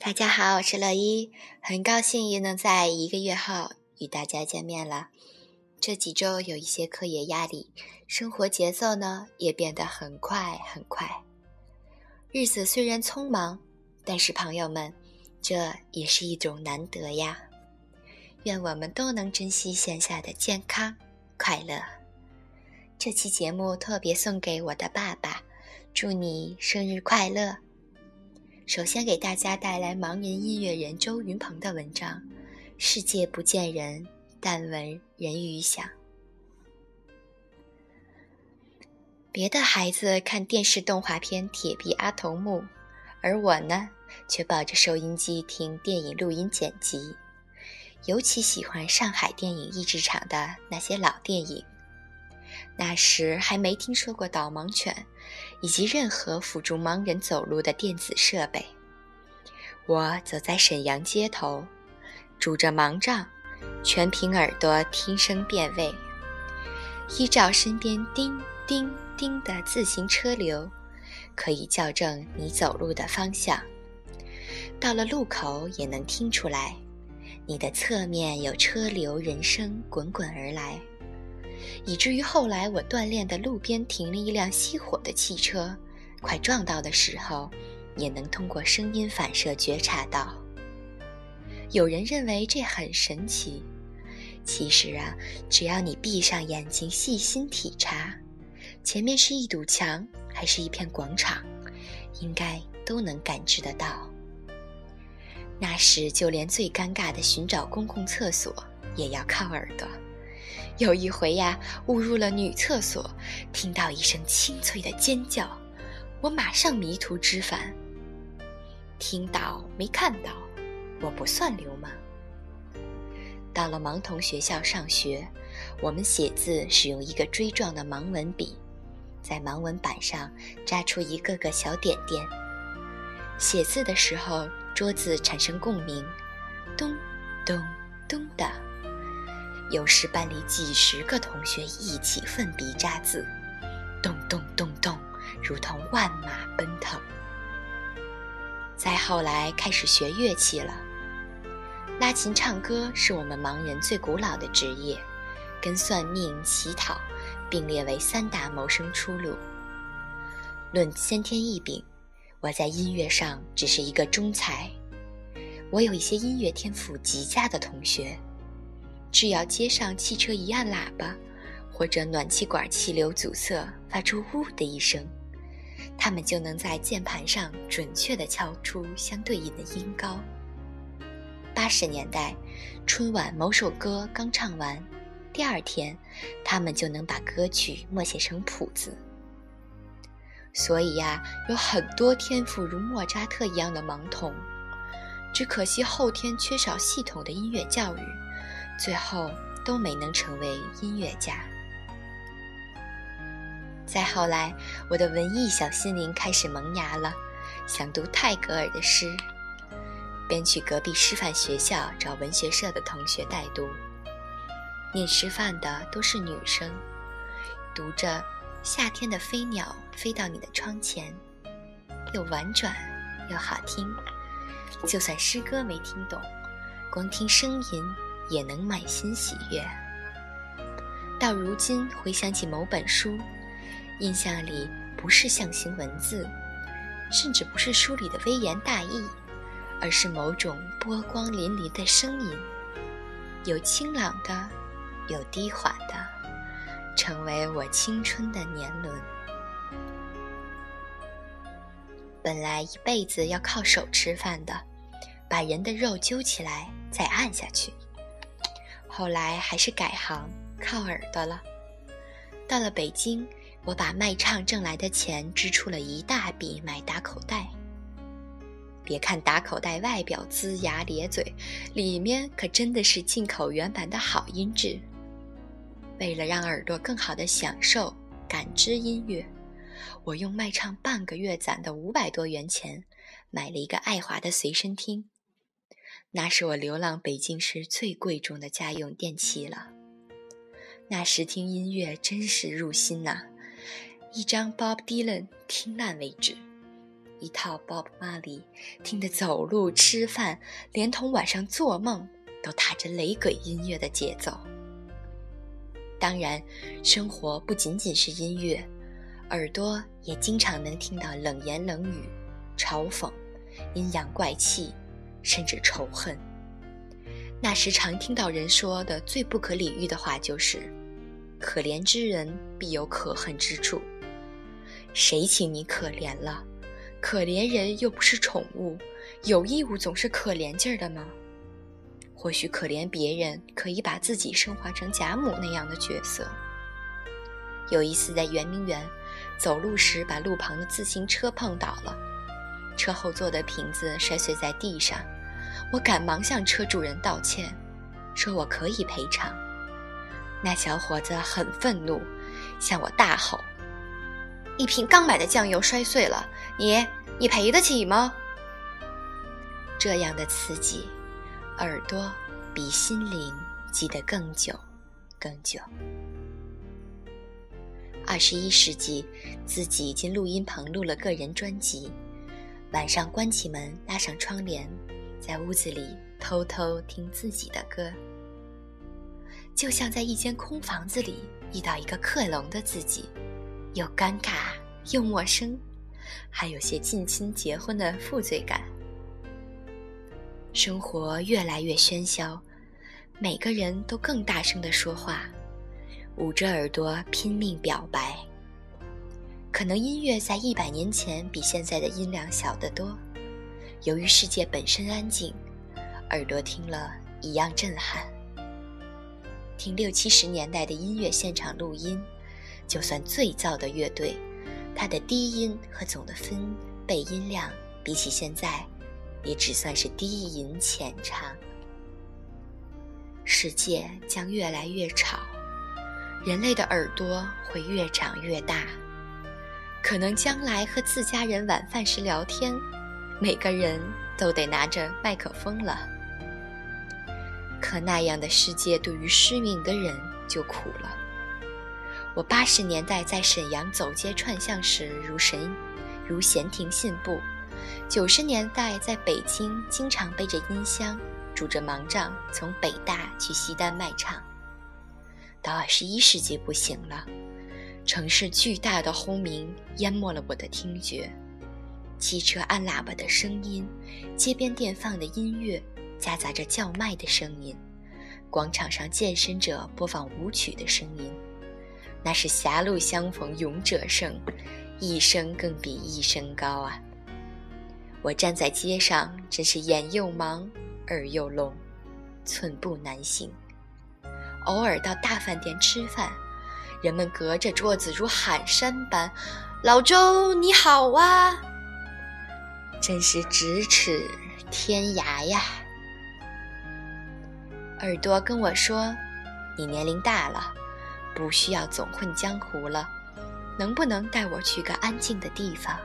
大家好，我是乐一，很高兴又能在一个月后与大家见面了。这几周有一些课业压力，生活节奏呢也变得很快很快。日子虽然匆忙，但是朋友们，这也是一种难得呀。愿我们都能珍惜线下的健康快乐。这期节目特别送给我的爸爸，祝你生日快乐。首先给大家带来盲人音乐人周云鹏的文章《世界不见人，但闻人语响》。别的孩子看电视动画片《铁臂阿童木》，而我呢，却抱着收音机听电影录音剪辑。尤其喜欢上海电影译制厂的那些老电影。那时还没听说过导盲犬，以及任何辅助盲人走路的电子设备。我走在沈阳街头，拄着盲杖，全凭耳朵听声辨位，依照身边叮叮叮的自行车流，可以校正你走路的方向。到了路口也能听出来，你的侧面有车流人声滚滚而来。以至于后来我锻炼的路边停了一辆熄火的汽车，快撞到的时候，也能通过声音反射觉察到。有人认为这很神奇，其实啊，只要你闭上眼睛细心体察，前面是一堵墙还是一片广场，应该都能感知得到。那时就连最尴尬的寻找公共厕所，也要靠耳朵。有一回呀，误入了女厕所，听到一声清脆的尖叫，我马上迷途知返。听到没看到，我不算流氓。到了盲童学校上学，我们写字使用一个锥状的盲文笔，在盲文板上扎出一个个小点点。写字的时候，桌子产生共鸣，咚咚咚的。有时班里几十个同学一起奋笔扎字，咚咚咚咚，如同万马奔腾。再后来开始学乐器了，拉琴唱歌是我们盲人最古老的职业，跟算命乞讨并列为三大谋生出路。论先天异禀，我在音乐上只是一个中才。我有一些音乐天赋极佳的同学。只要街上汽车一按喇叭，或者暖气管气流阻塞发出“呜”的一声，他们就能在键盘上准确地敲出相对应的音高。八十年代，春晚某首歌刚唱完，第二天，他们就能把歌曲默写成谱子。所以呀，有很多天赋如莫扎特一样的盲童，只可惜后天缺少系统的音乐教育。最后都没能成为音乐家。再后来，我的文艺小心灵开始萌芽了，想读泰戈尔的诗，便去隔壁师范学校找文学社的同学代读。念师范的都是女生，读着“夏天的飞鸟飞到你的窗前”，又婉转又好听。就算诗歌没听懂，光听声音。也能满心喜悦。到如今回想起某本书，印象里不是象形文字，甚至不是书里的微言大义，而是某种波光粼粼的声音，有清朗的，有低缓的，成为我青春的年轮。本来一辈子要靠手吃饭的，把人的肉揪起来再按下去。后来还是改行靠耳朵了。到了北京，我把卖唱挣来的钱支出了一大笔买打口袋。别看打口袋外表龇牙咧嘴，里面可真的是进口原版的好音质。为了让耳朵更好的享受感知音乐，我用卖唱半个月攒的五百多元钱，买了一个爱华的随身听。那是我流浪北京时最贵重的家用电器了。那时听音乐真是入心呐，一张 Bob Dylan 听烂为止，一套 Bob Marley，听得走路、吃饭，连同晚上做梦，都踏着雷鬼音乐的节奏。当然，生活不仅仅是音乐，耳朵也经常能听到冷言冷语、嘲讽、阴阳怪气，甚至仇恨。那时常听到人说的最不可理喻的话就是：“可怜之人必有可恨之处。”谁请你可怜了？可怜人又不是宠物，有义务总是可怜劲儿的吗？或许可怜别人，可以把自己升华成贾母那样的角色。有一次在圆明园走路时，把路旁的自行车碰倒了，车后座的瓶子摔碎在地上，我赶忙向车主人道歉，说我可以赔偿。那小伙子很愤怒，向我大吼。一瓶刚买的酱油摔碎了，你你赔得起吗？这样的刺激，耳朵比心灵记得更久，更久。二十一世纪，自己进录音棚录了个人专辑，晚上关起门，拉上窗帘，在屋子里偷偷听自己的歌，就像在一间空房子里遇到一个克隆的自己。又尴尬又陌生，还有些近亲结婚的负罪感。生活越来越喧嚣，每个人都更大声地说话，捂着耳朵拼命表白。可能音乐在一百年前比现在的音量小得多。由于世界本身安静，耳朵听了一样震撼。听六七十年代的音乐现场录音。就算最燥的乐队，它的低音和总的分贝音量比起现在，也只算是低吟浅唱。世界将越来越吵，人类的耳朵会越长越大。可能将来和自家人晚饭时聊天，每个人都得拿着麦克风了。可那样的世界对于失明的人就苦了。我八十年代在沈阳走街串巷时如神，如闲庭信步；九十年代在北京经常背着音箱，拄着盲杖从北大去西单卖唱。到二十一世纪不行了，城市巨大的轰鸣淹没了我的听觉，汽车按喇叭的声音，街边店放的音乐夹杂着叫卖的声音，广场上健身者播放舞曲的声音。那是狭路相逢勇者胜，一声更比一声高啊！我站在街上，真是眼又盲，耳又聋，寸步难行。偶尔到大饭店吃饭，人们隔着桌子如喊山般：“老周你好啊！”真是咫尺天涯呀！耳朵跟我说：“你年龄大了。”不需要总混江湖了，能不能带我去个安静的地方，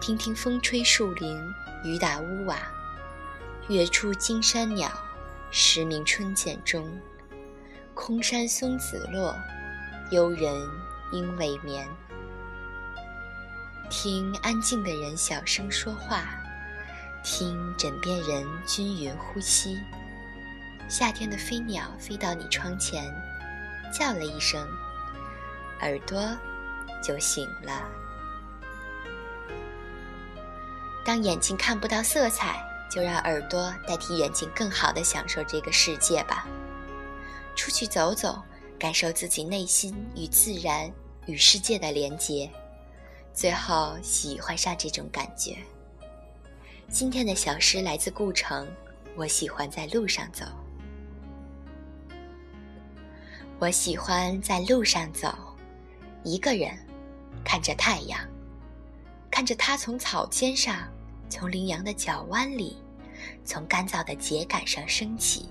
听听风吹树林，雨打屋瓦，月出惊山鸟，时鸣春涧中，空山松子落，幽人应未眠。听安静的人小声说话，听枕边人均匀呼吸。夏天的飞鸟飞到你窗前。叫了一声，耳朵就醒了。当眼睛看不到色彩，就让耳朵代替眼睛，更好的享受这个世界吧。出去走走，感受自己内心与自然、与世界的连结，最后喜欢上这种感觉。今天的小诗来自顾城，我喜欢在路上走。我喜欢在路上走，一个人，看着太阳，看着它从草尖上，从羚羊的脚弯里，从干燥的秸秆上升起。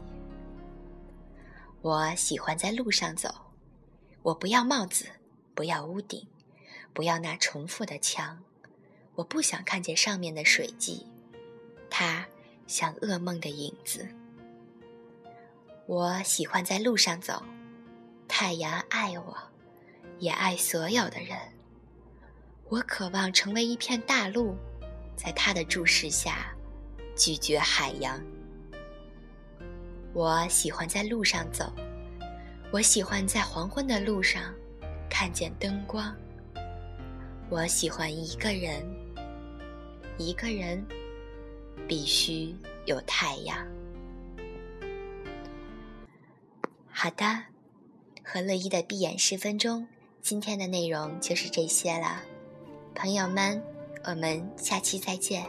我喜欢在路上走，我不要帽子，不要屋顶，不要那重复的墙，我不想看见上面的水迹，它像噩梦的影子。我喜欢在路上走。太阳爱我，也爱所有的人。我渴望成为一片大陆，在他的注视下咀嚼海洋。我喜欢在路上走，我喜欢在黄昏的路上看见灯光。我喜欢一个人，一个人必须有太阳。好的，和乐一的闭眼十分钟，今天的内容就是这些了，朋友们，我们下期再见。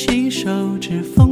信手指缝。